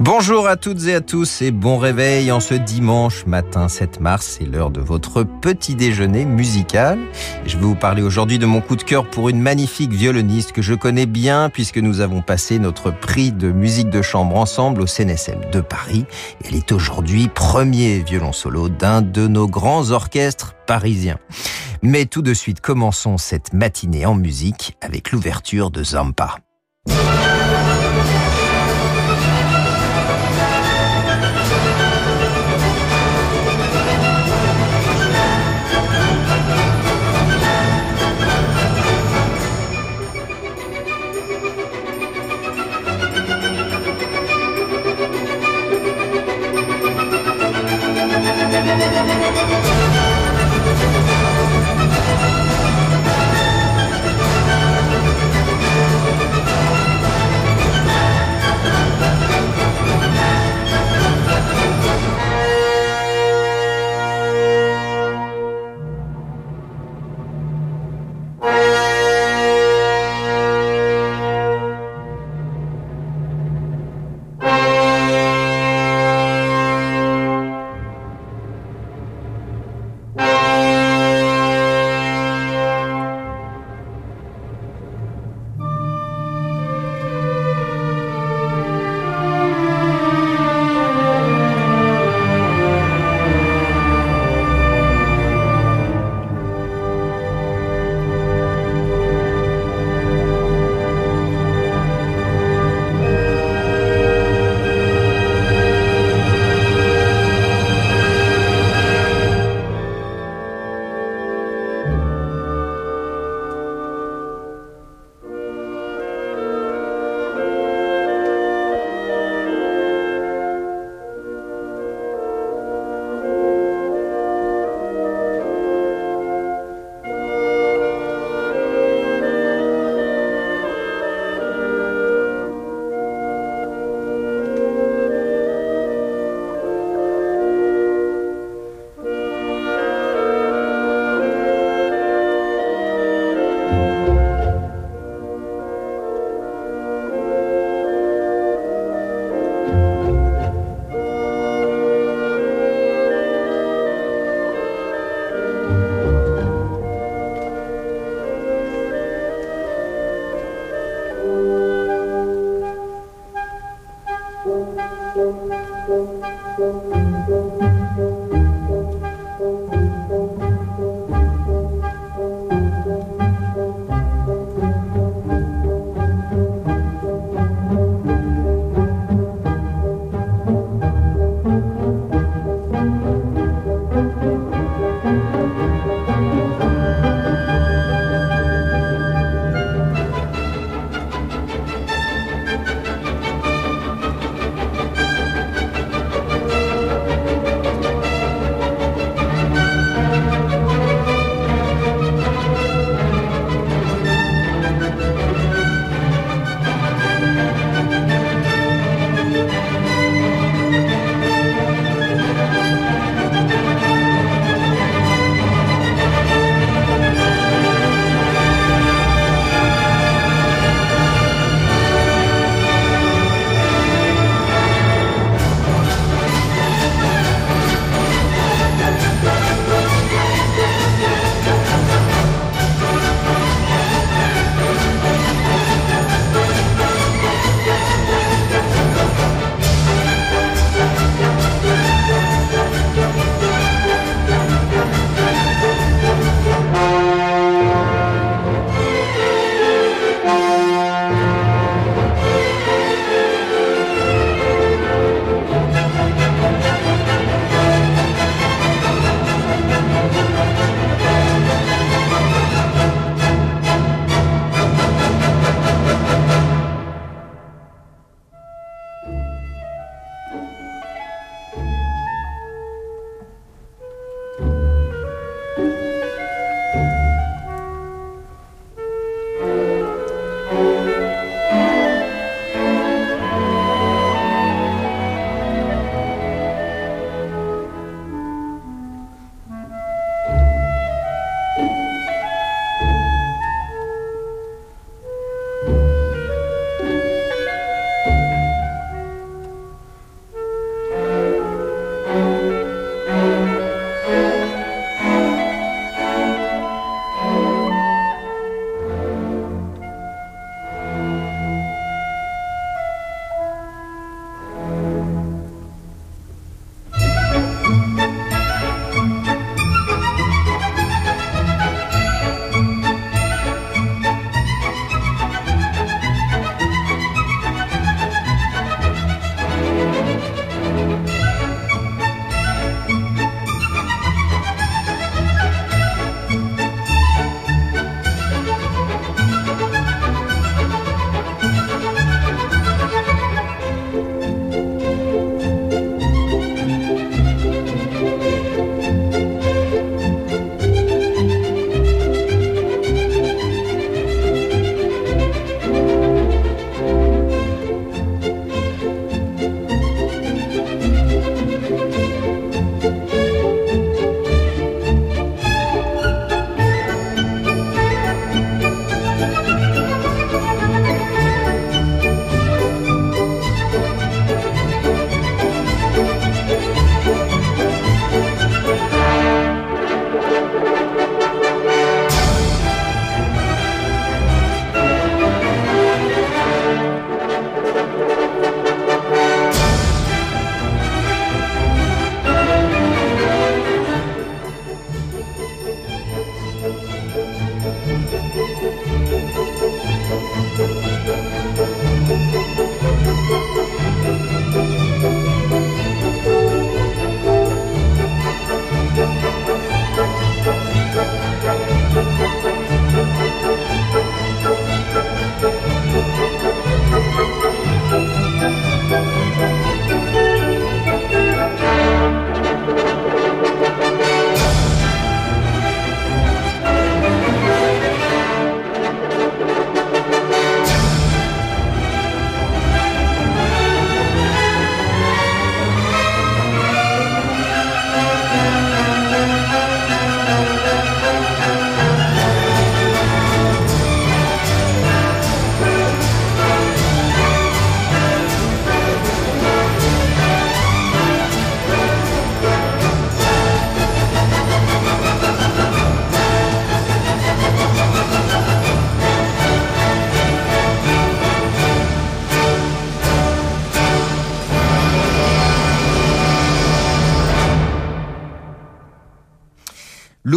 Bonjour à toutes et à tous et bon réveil en ce dimanche matin 7 mars. C'est l'heure de votre petit déjeuner musical. Je vais vous parler aujourd'hui de mon coup de cœur pour une magnifique violoniste que je connais bien puisque nous avons passé notre prix de musique de chambre ensemble au CNSM de Paris. Elle est aujourd'hui premier violon solo d'un de nos grands orchestres parisiens. Mais tout de suite, commençons cette matinée en musique avec l'ouverture de Zampa.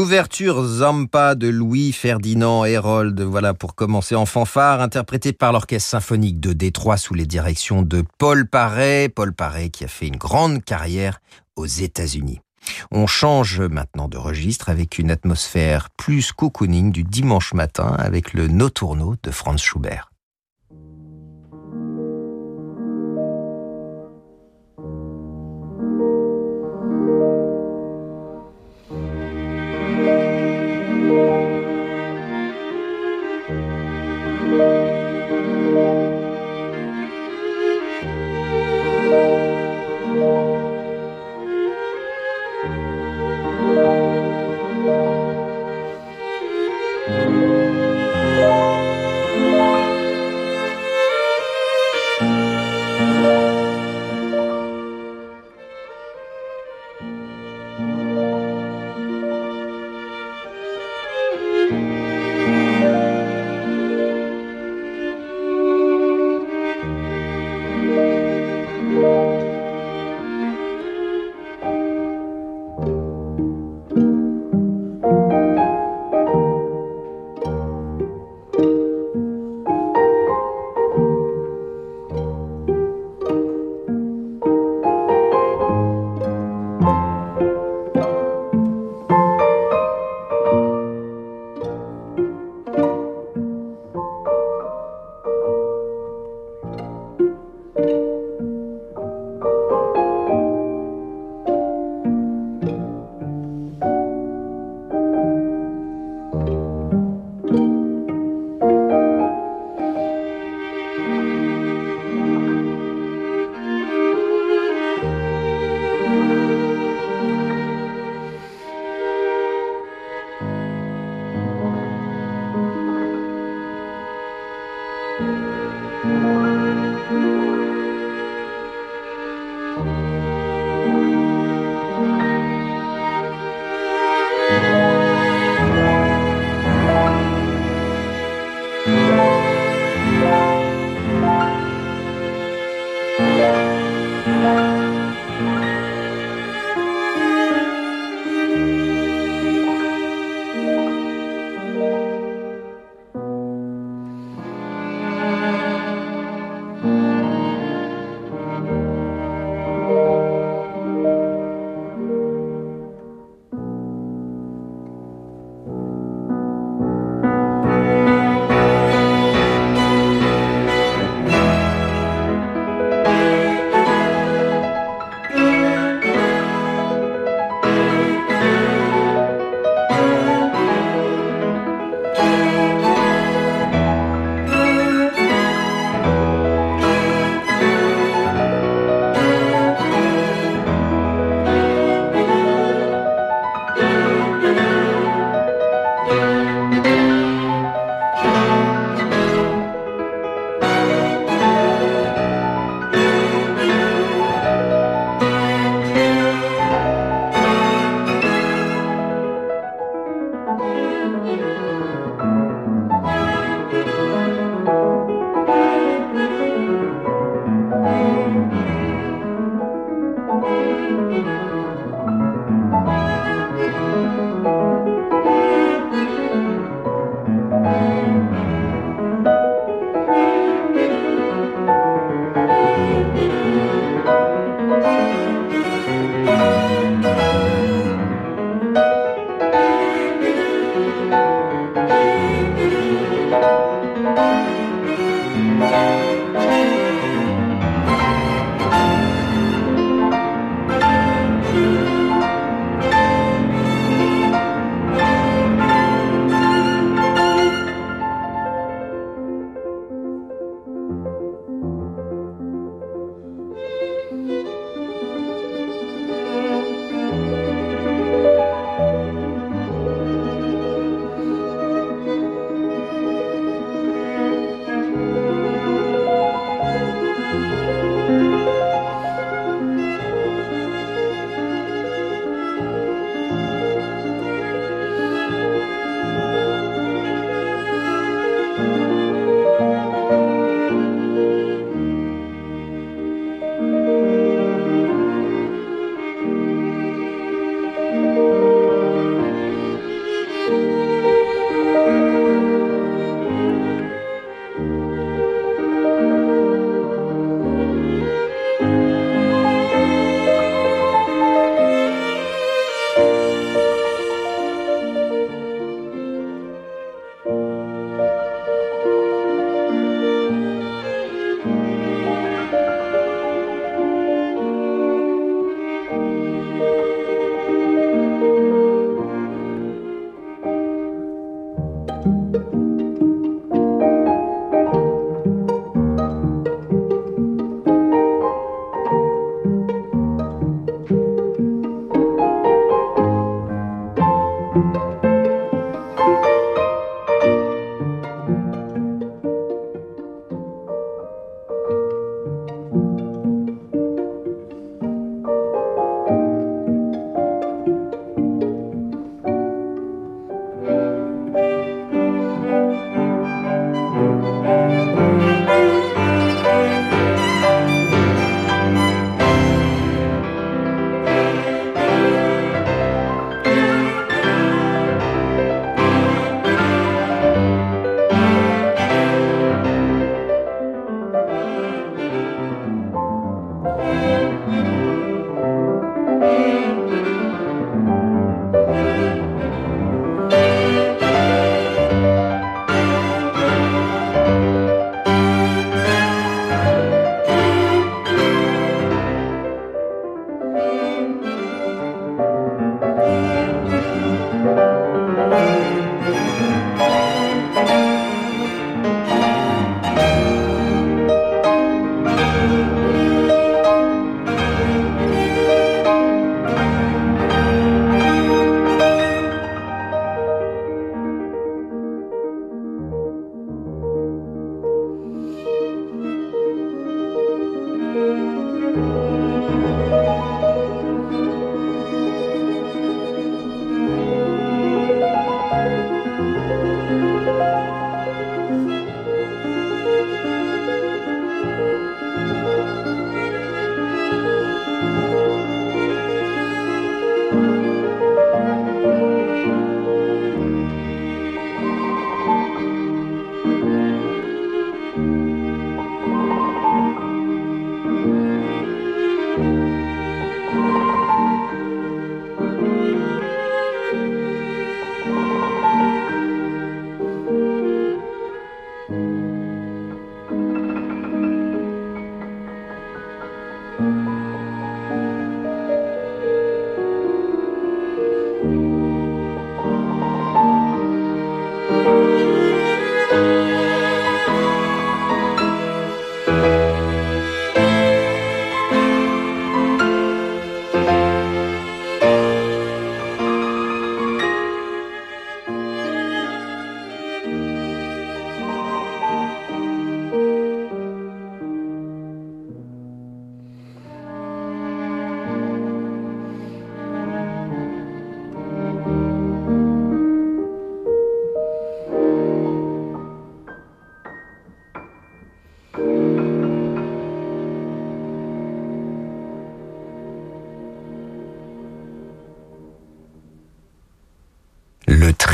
L'ouverture Zampa de Louis Ferdinand Herold, voilà pour commencer en fanfare, interprété par l'Orchestre symphonique de Détroit sous les directions de Paul Paré. Paul Paré qui a fait une grande carrière aux États-Unis. On change maintenant de registre avec une atmosphère plus cocooning du dimanche matin avec le Notourno de Franz Schubert.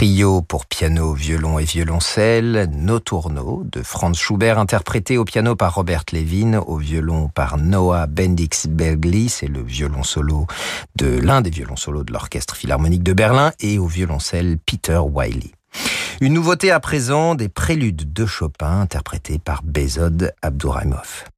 Trio pour piano, violon et violoncelle, Nos tourneaux de Franz Schubert, interprété au piano par Robert Levin, au violon par Noah Bendix Bergli, c'est le violon solo de l'un des violons solos de l'Orchestre Philharmonique de Berlin, et au violoncelle Peter Wiley. Une nouveauté à présent, des préludes de Chopin interprétés par Bezod Abdouraimov.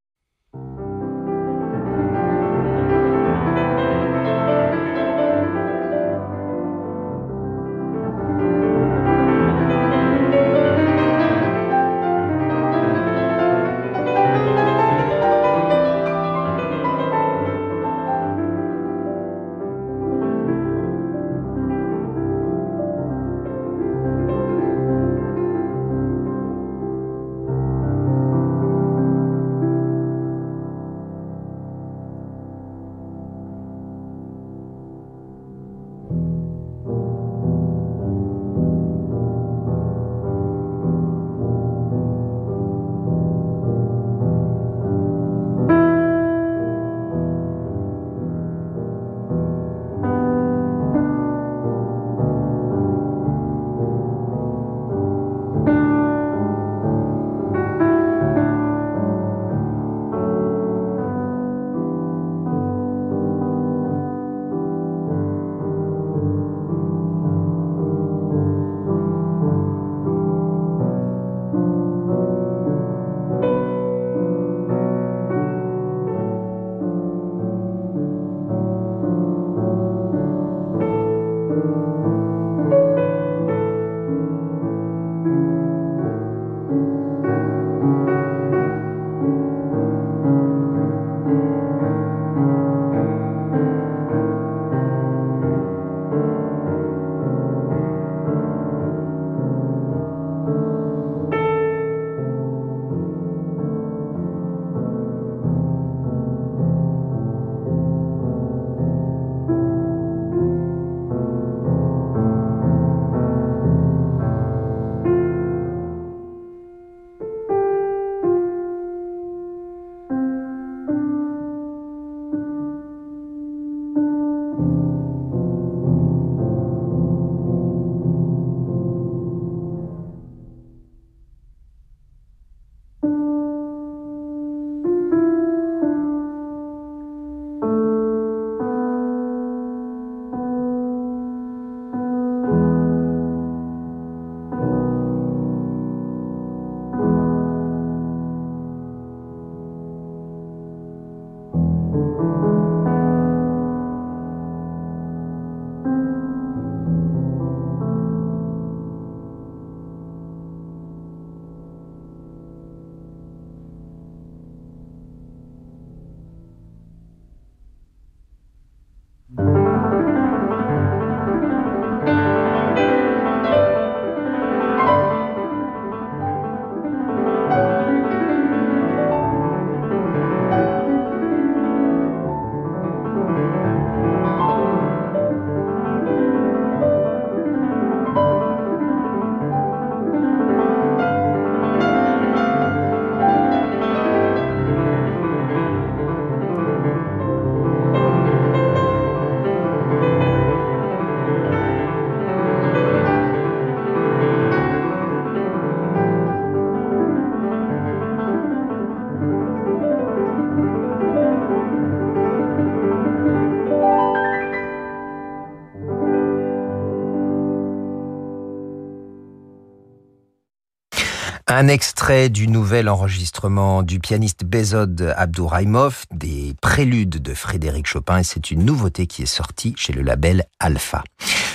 Un extrait du nouvel enregistrement du pianiste Bezod Abdouraimov, des préludes de Frédéric Chopin, et c'est une nouveauté qui est sortie chez le label Alpha.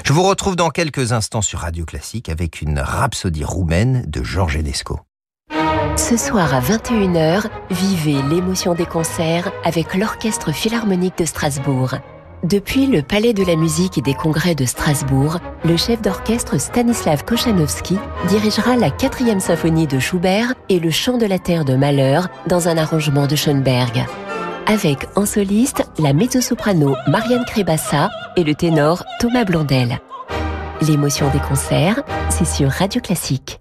Je vous retrouve dans quelques instants sur Radio Classique avec une rhapsodie roumaine de Georges Enesco. Ce soir à 21h, vivez l'émotion des concerts avec l'Orchestre Philharmonique de Strasbourg. Depuis le Palais de la musique et des congrès de Strasbourg, le chef d'orchestre Stanislav Kochanowski dirigera la quatrième symphonie de Schubert et le chant de la terre de Malheur dans un arrangement de Schoenberg. Avec en soliste la mezzo-soprano Marianne Crébassa et le ténor Thomas Blondel. L'émotion des concerts, c'est sur Radio Classique.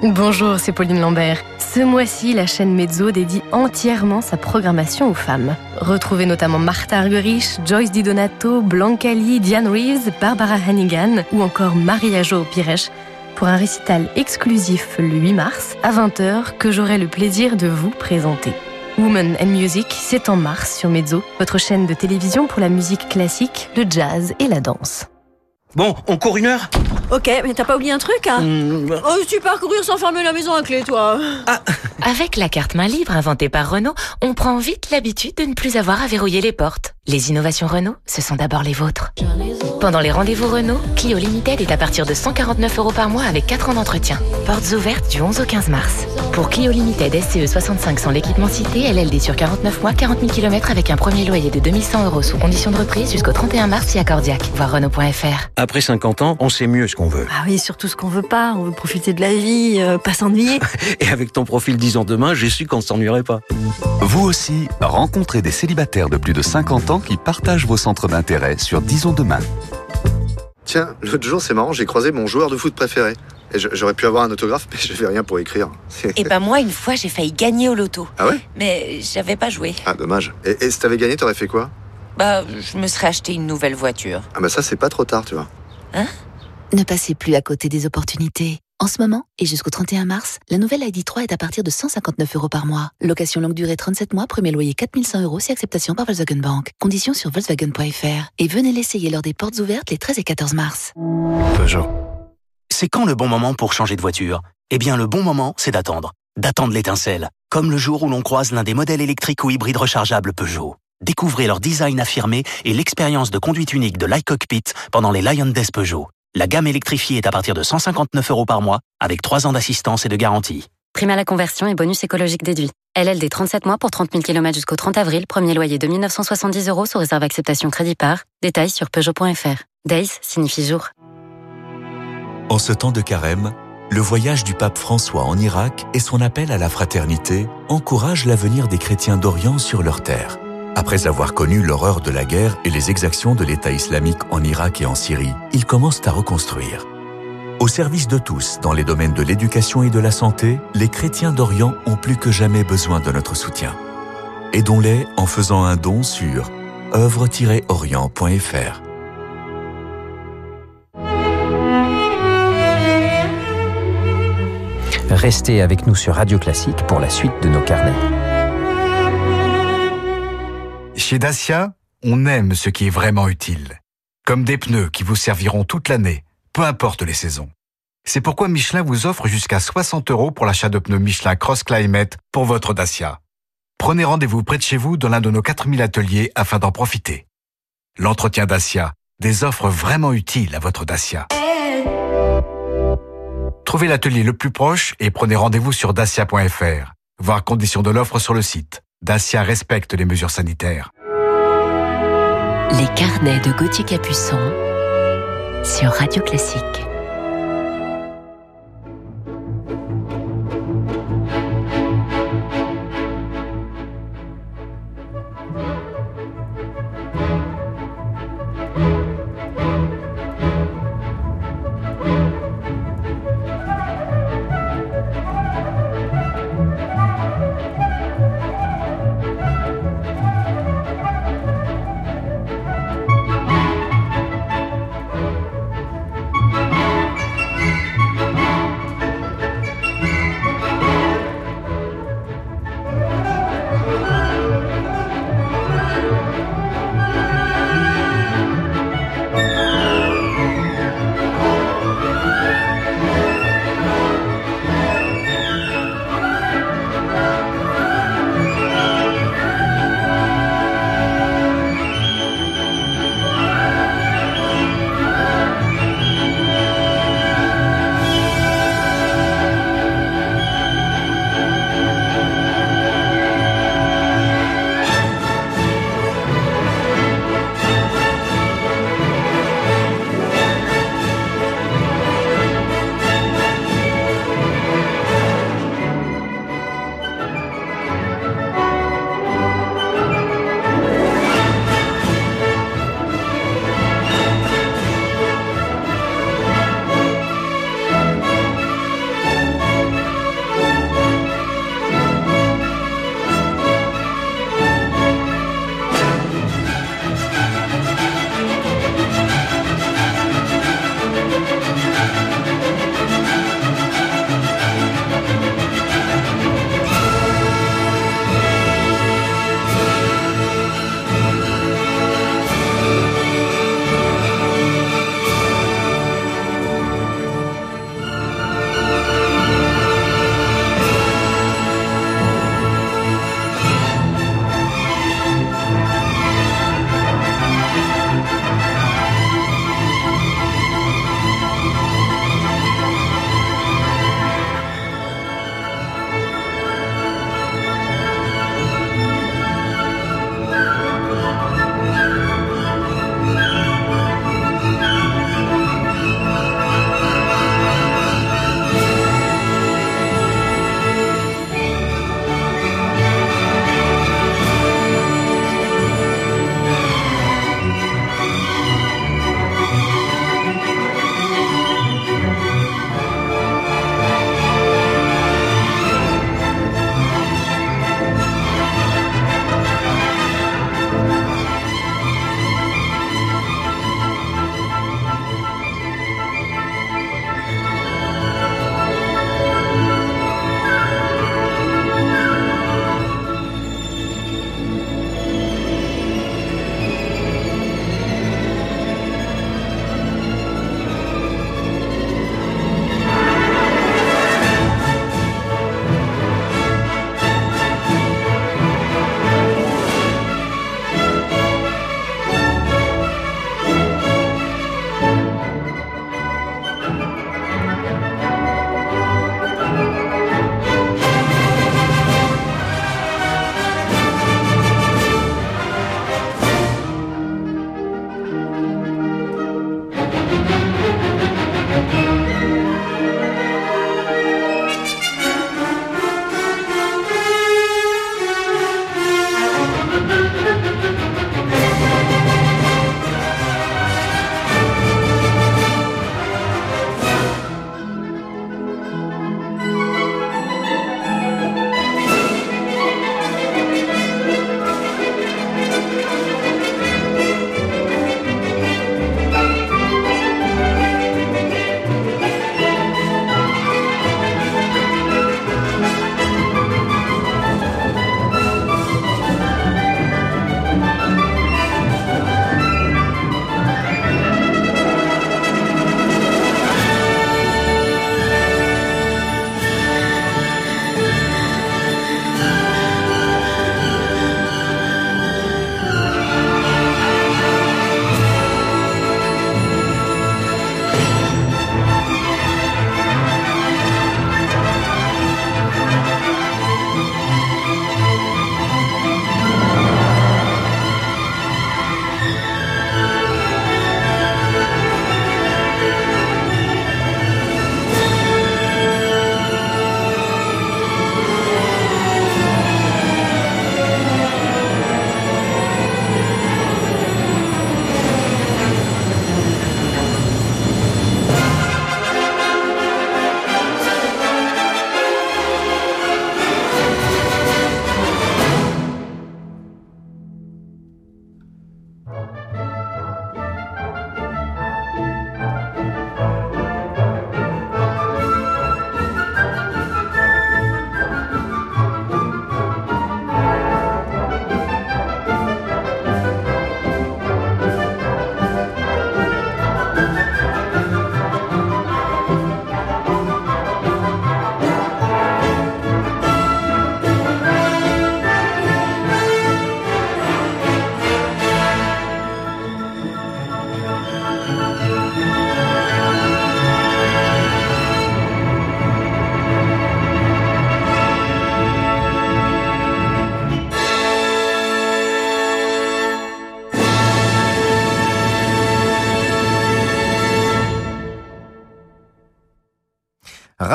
Bonjour, c'est Pauline Lambert. Ce mois-ci, la chaîne Mezzo dédie entièrement sa programmation aux femmes. Retrouvez notamment Martha Argerich, Joyce Di Donato, Blanca Lee, Diane Reeves, Barbara Hannigan ou encore Maria Jo Pires pour un récital exclusif le 8 mars à 20h que j'aurai le plaisir de vous présenter. Woman and Music, c'est en mars sur Mezzo, votre chaîne de télévision pour la musique classique, le jazz et la danse. Bon, on court une heure Ok, mais t'as pas oublié un truc hein Mmh, Oh, tu pars courir sans fermer la maison à clé, toi Avec la carte main libre inventée par Renault, on prend vite l'habitude de ne plus avoir à verrouiller les portes. Les innovations Renault, ce sont d'abord les vôtres. Pendant les rendez-vous Renault, Clio Limited est à partir de 149 euros par mois avec 4 ans d'entretien. Portes ouvertes du 11 au 15 mars. Pour Clio Limited SCE 65 sans l'équipement cité, LLD sur 49 mois, 40 000 km avec un premier loyer de 2100 euros sous condition de reprise jusqu'au 31 mars via Cordiac. Voir Renault.fr. Après 50 ans, on sait mieux ce qu'on veut. Ah oui, surtout ce qu'on veut pas. On veut profiter de la vie, euh, pas s'ennuyer. Et avec ton profil 10 ans demain, j'ai su qu'on ne s'ennuierait pas. Vous aussi, rencontrez des célibataires de plus de 50 ans qui partagent vos centres d'intérêt sur Disons Demain. Tiens, l'autre jour, c'est marrant, j'ai croisé mon joueur de foot préféré. Et je- j'aurais pu avoir un autographe, mais j'avais rien pour écrire. Et ben moi, une fois, j'ai failli gagner au loto. Ah ouais? Mais j'avais pas joué. Ah, dommage. Et, et si t'avais gagné, t'aurais fait quoi? Bah, je me serais acheté une nouvelle voiture. Ah bah ça, c'est pas trop tard, tu vois. Ne passez plus à côté des opportunités. En ce moment, et jusqu'au 31 mars, la nouvelle ID3 est à partir de 159 euros par mois. Location longue durée 37 mois, premier loyer 4100 euros si acceptation par Volkswagen Bank. Conditions sur Volkswagen.fr. Et venez l'essayer lors des portes ouvertes les 13 et 14 mars. Peugeot. C'est quand le bon moment pour changer de voiture? Eh bien, le bon moment, c'est d'attendre. D'attendre l'étincelle. Comme le jour où l'on croise l'un des modèles électriques ou hybrides rechargeables Peugeot. Découvrez leur design affirmé et l'expérience de conduite unique de l'iCockpit pendant les Lion Days Peugeot. La gamme électrifiée est à partir de 159 euros par mois, avec 3 ans d'assistance et de garantie. Prime à la conversion et bonus écologique déduit. LLD 37 mois pour 30 000 km jusqu'au 30 avril. Premier loyer de 1970 euros sous réserve acceptation crédit par. Détails sur Peugeot.fr. Days signifie jour. En ce temps de carême, le voyage du pape François en Irak et son appel à la fraternité encouragent l'avenir des chrétiens d'Orient sur leur terre. Après avoir connu l'horreur de la guerre et les exactions de l'État islamique en Irak et en Syrie, ils commencent à reconstruire. Au service de tous, dans les domaines de l'éducation et de la santé, les chrétiens d'Orient ont plus que jamais besoin de notre soutien. Aidons-les en faisant un don sur œuvre-orient.fr. Restez avec nous sur Radio Classique pour la suite de nos carnets. Chez Dacia, on aime ce qui est vraiment utile. Comme des pneus qui vous serviront toute l'année, peu importe les saisons. C'est pourquoi Michelin vous offre jusqu'à 60 euros pour l'achat de pneus Michelin Cross Climate pour votre Dacia. Prenez rendez-vous près de chez vous dans l'un de nos 4000 ateliers afin d'en profiter. L'entretien Dacia, des offres vraiment utiles à votre Dacia. Trouvez l'atelier le plus proche et prenez rendez-vous sur dacia.fr. Voir conditions de l'offre sur le site. Dacia respecte les mesures sanitaires. Les carnets de Gauthier Capuçon sur Radio Classique.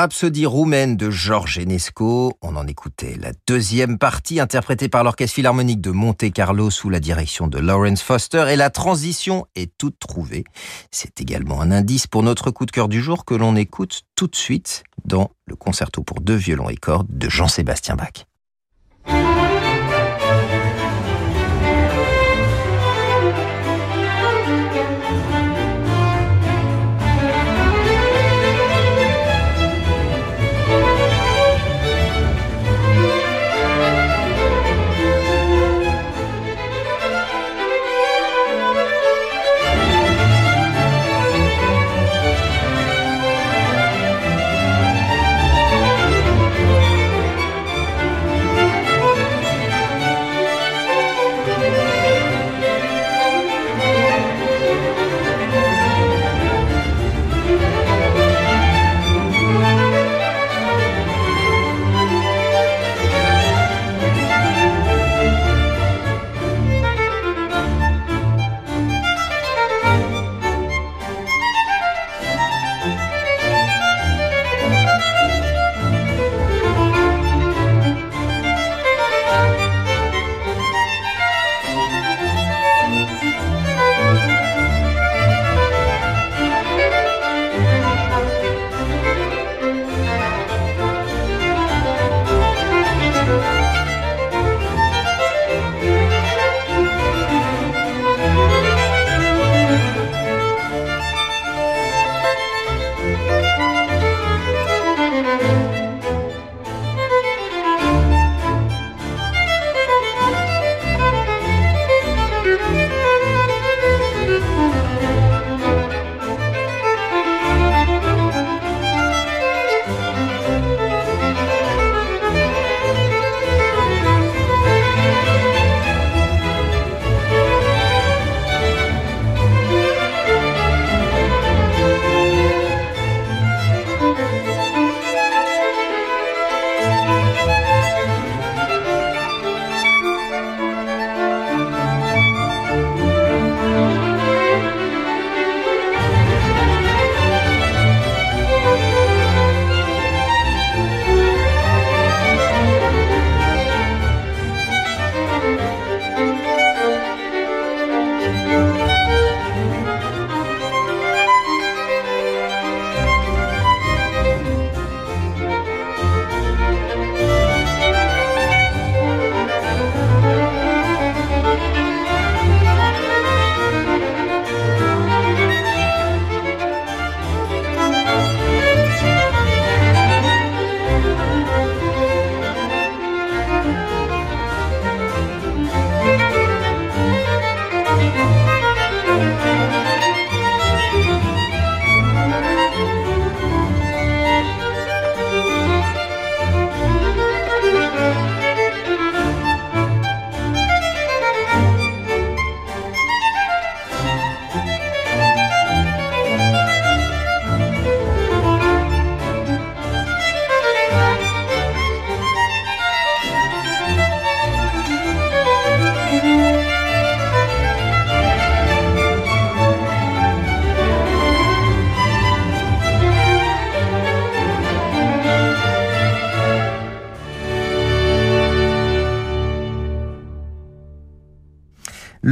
Rhapsodie roumaine de Georges Enesco. On en écoutait la deuxième partie interprétée par l'Orchestre Philharmonique de Monte-Carlo sous la direction de Lawrence Foster et la transition est toute trouvée. C'est également un indice pour notre coup de cœur du jour que l'on écoute tout de suite dans le concerto pour deux violons et cordes de Jean-Sébastien Bach.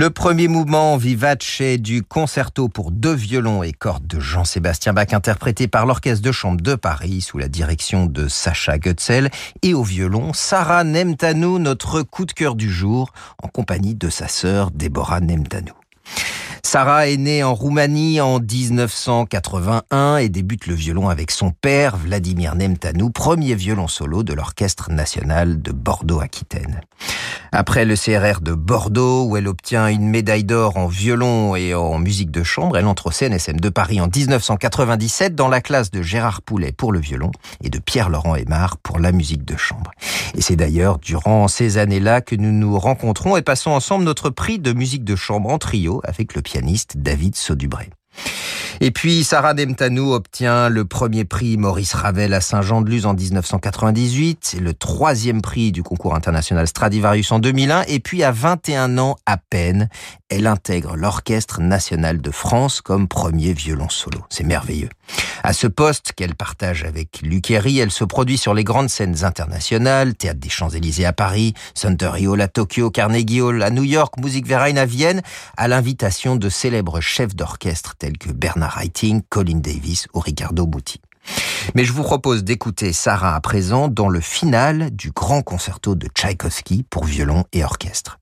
Le premier mouvement vivace du concerto pour deux violons et cordes de Jean-Sébastien Bach interprété par l'Orchestre de Chambre de Paris sous la direction de Sacha Gutzel et au violon Sarah Nemtanou, notre coup de cœur du jour en compagnie de sa sœur Déborah Nemtanou. Sarah est née en Roumanie en 1981 et débute le violon avec son père, Vladimir Nemtanou, premier violon solo de l'Orchestre national de Bordeaux-Aquitaine. Après le CRR de Bordeaux, où elle obtient une médaille d'or en violon et en musique de chambre, elle entre au CNSM de Paris en 1997 dans la classe de Gérard Poulet pour le violon et de Pierre-Laurent Aymar pour la musique de chambre. Et c'est d'ailleurs durant ces années-là que nous nous rencontrons et passons ensemble notre prix de musique de chambre en trio avec le pianiste David Saudubré. Et puis Sarah Demtanou obtient le premier prix Maurice Ravel à Saint-Jean-de-Luz en 1998, le troisième prix du concours international Stradivarius en 2001, et puis à 21 ans à peine, elle intègre l'Orchestre national de France comme premier violon solo. C'est merveilleux. À ce poste qu'elle partage avec Luc Herry, elle se produit sur les grandes scènes internationales, Théâtre des Champs-Élysées à Paris, Suntory Hall à Tokyo, Carnegie Hall à New York, Musikverein à Vienne, à l'invitation de célèbres chefs d'orchestre tels que Bernard Haitink, Colin Davis ou Ricardo Muti. Mais je vous propose d'écouter Sarah à présent dans le final du grand concerto de Tchaïkovski pour violon et orchestre.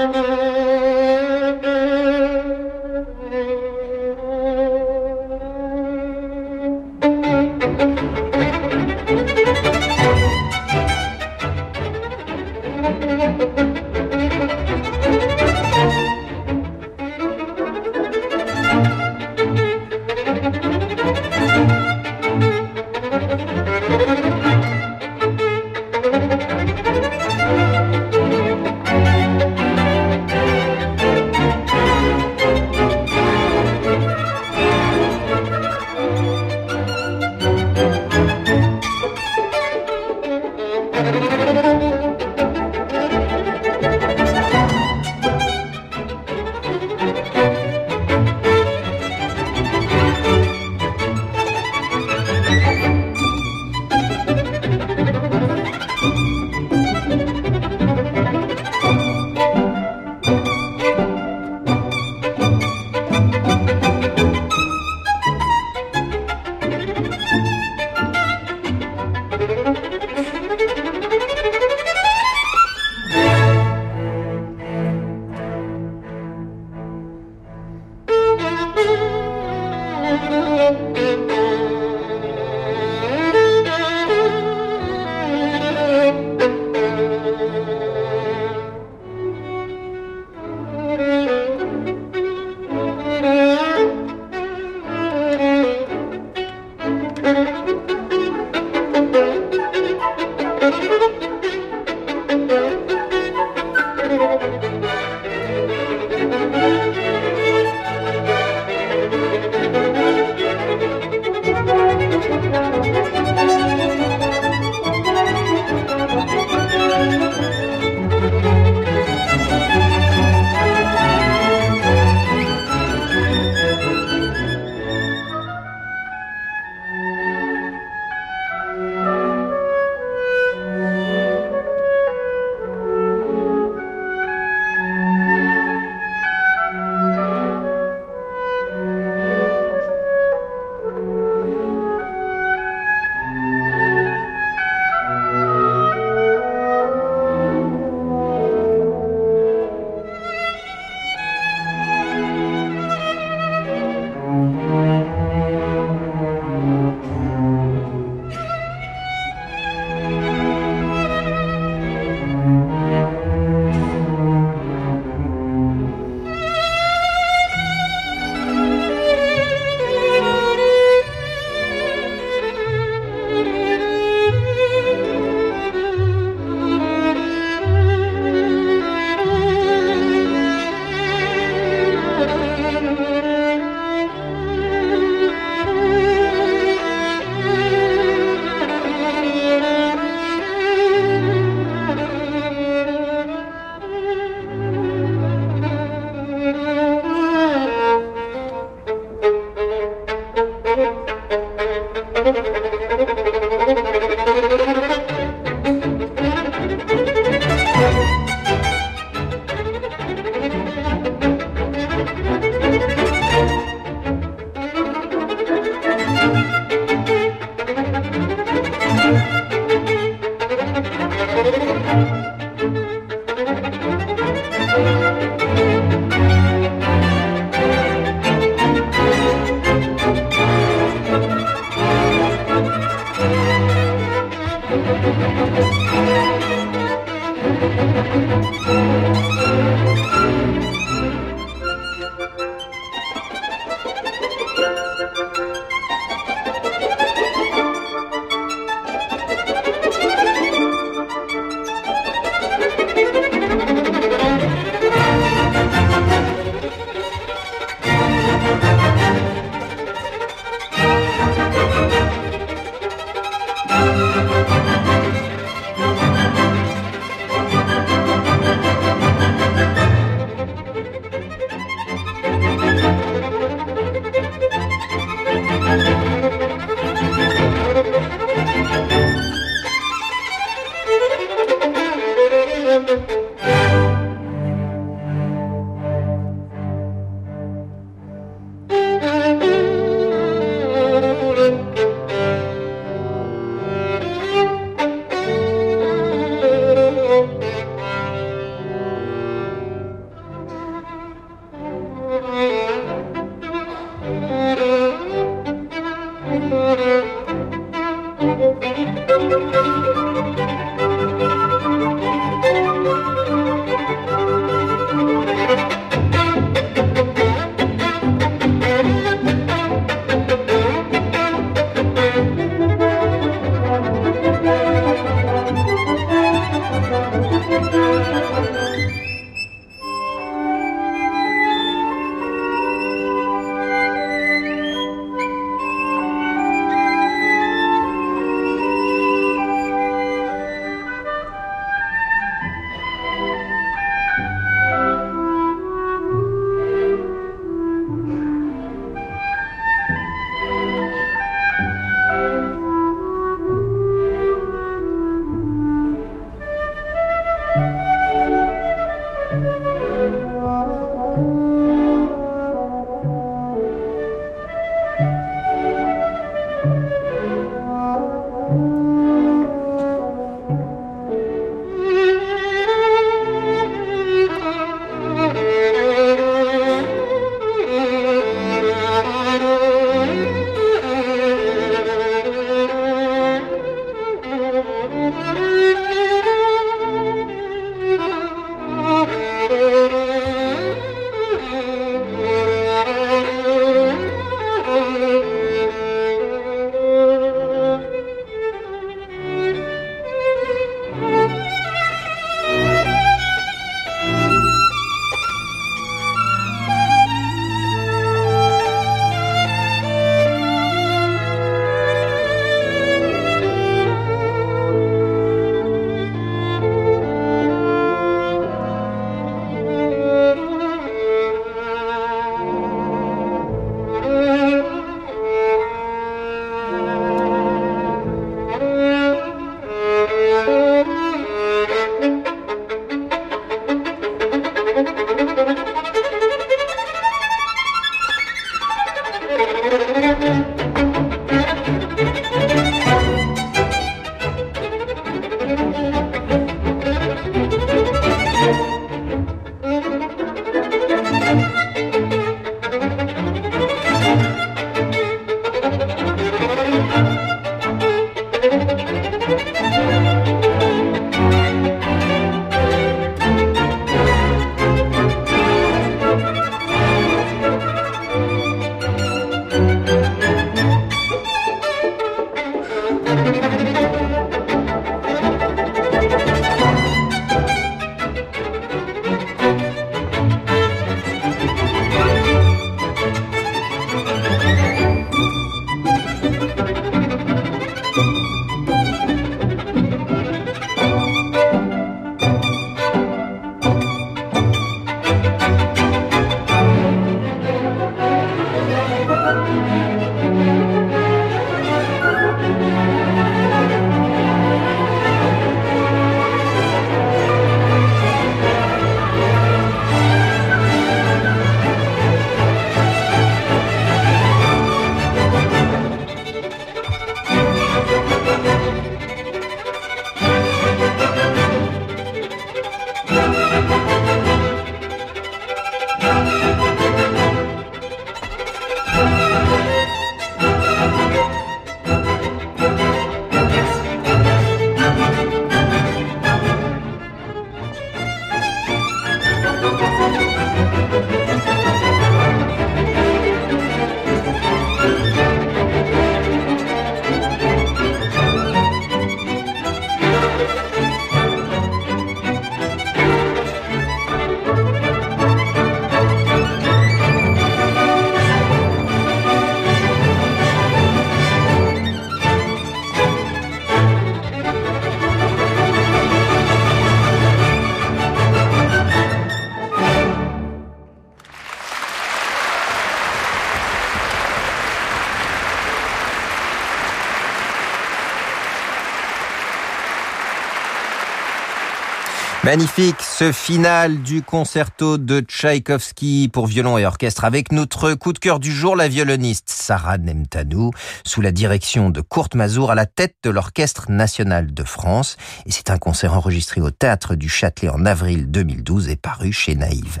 Magnifique, ce final du concerto de Tchaïkovski pour violon et orchestre avec notre coup de cœur du jour, la violoniste Sarah Nemtanou, sous la direction de Kurt Mazur à la tête de l'Orchestre national de France. Et c'est un concert enregistré au Théâtre du Châtelet en avril 2012 et paru chez Naïve.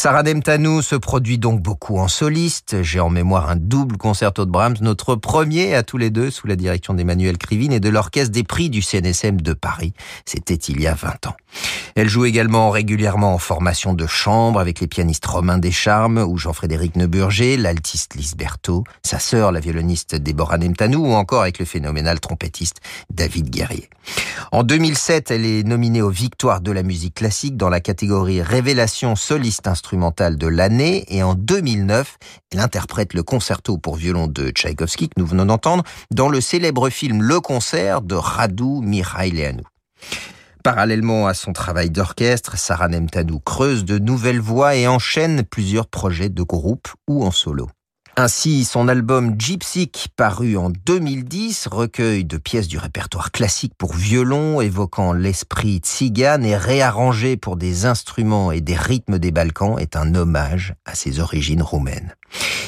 Sarah Nemtanou se produit donc beaucoup en soliste. J'ai en mémoire un double concerto de Brahms, notre premier à tous les deux sous la direction d'Emmanuel Krivine et de l'Orchestre des prix du CNSM de Paris. C'était il y a 20 ans. Elle joue également régulièrement en formation de chambre avec les pianistes Romain Descharmes ou Jean-Frédéric Neuburger, l'altiste Lise Berthaud, sa sœur, la violoniste Déborah Nemtanou ou encore avec le phénoménal trompettiste David Guerrier. En 2007, elle est nominée aux Victoires de la musique classique dans la catégorie Révélation soliste instrumentale de l'année et en 2009, elle interprète le concerto pour violon de Tchaïkovski que nous venons d'entendre dans le célèbre film Le concert de Radu Mihailanu. Parallèlement à son travail d'orchestre, Sarah Nemtanou creuse de nouvelles voies et enchaîne plusieurs projets de groupe ou en solo. Ainsi, son album Gypsic, paru en 2010, recueil de pièces du répertoire classique pour violon évoquant l'esprit tzigane et réarrangé pour des instruments et des rythmes des Balkans, est un hommage à ses origines roumaines.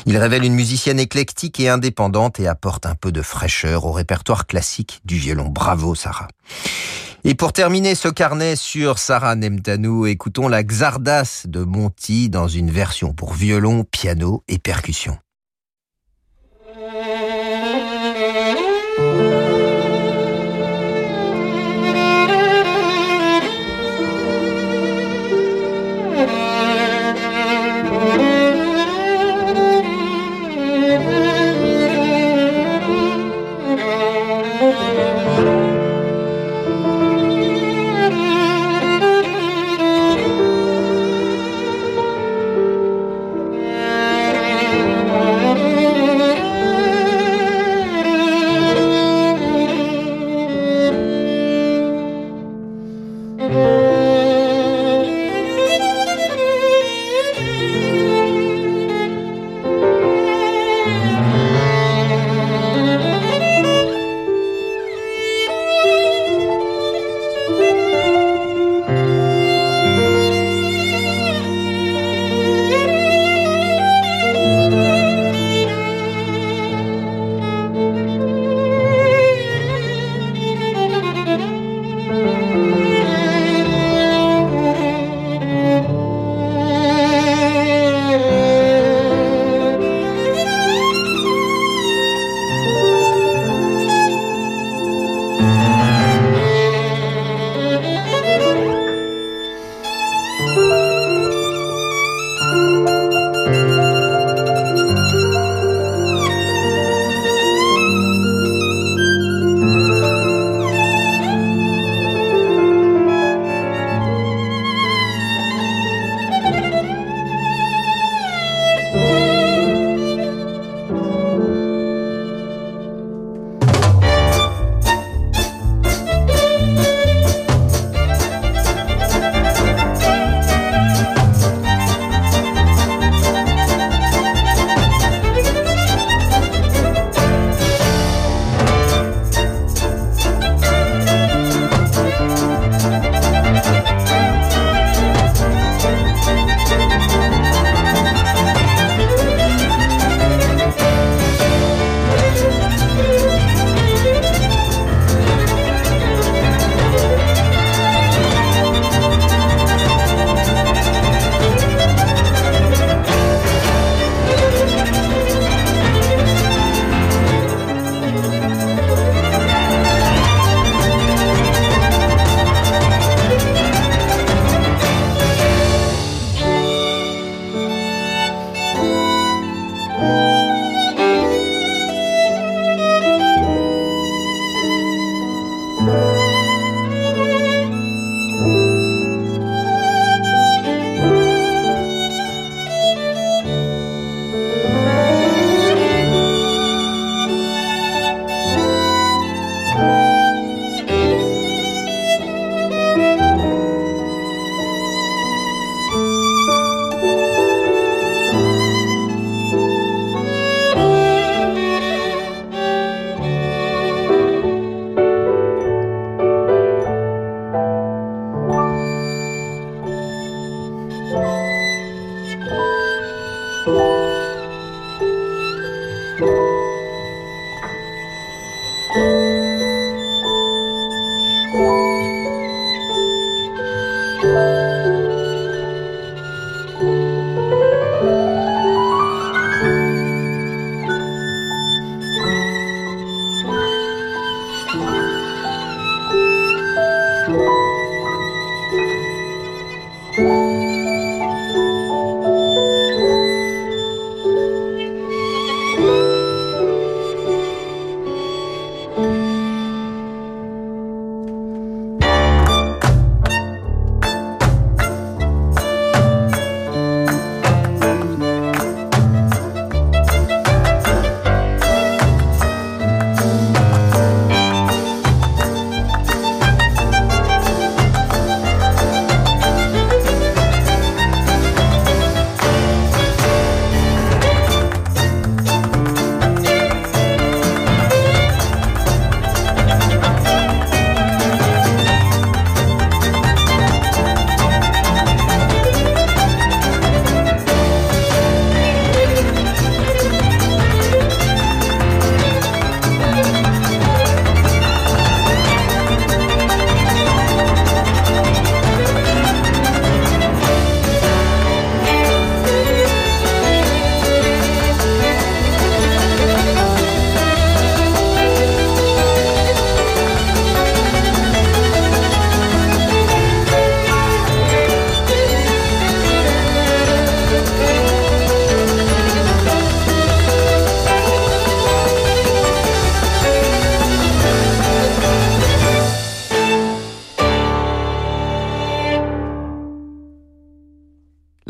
Il révèle une musicienne éclectique et indépendante et apporte un peu de fraîcheur au répertoire classique du violon. Bravo, Sarah. Et pour terminer ce carnet sur Sarah Nemtanou, écoutons la Xardas de Monty dans une version pour violon, piano et percussion.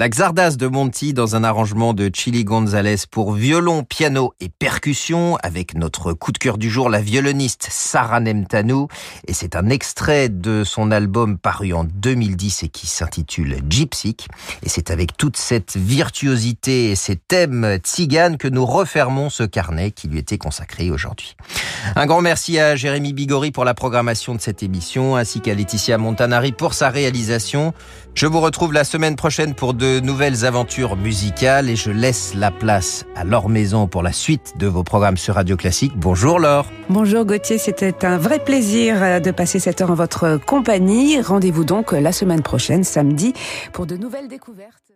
La Xardas de Monti dans un arrangement de Chili Gonzalez pour violon, piano et percussion avec notre coup de cœur du jour, la violoniste Sarah Nemtanou. Et c'est un extrait de son album paru en 2010 et qui s'intitule Gypsy. Et c'est avec toute cette virtuosité et ces thèmes tziganes que nous refermons ce carnet qui lui était consacré aujourd'hui. Un grand merci à Jérémy Bigori pour la programmation de cette émission ainsi qu'à Laetitia Montanari pour sa réalisation. Je vous retrouve la semaine prochaine pour de nouvelles aventures musicales et je laisse la place à Laure Maison pour la suite de vos programmes sur Radio Classique. Bonjour Laure. Bonjour Gauthier, c'était un vrai plaisir de passer cette heure en votre compagnie. Rendez-vous donc la semaine prochaine, samedi, pour de nouvelles découvertes.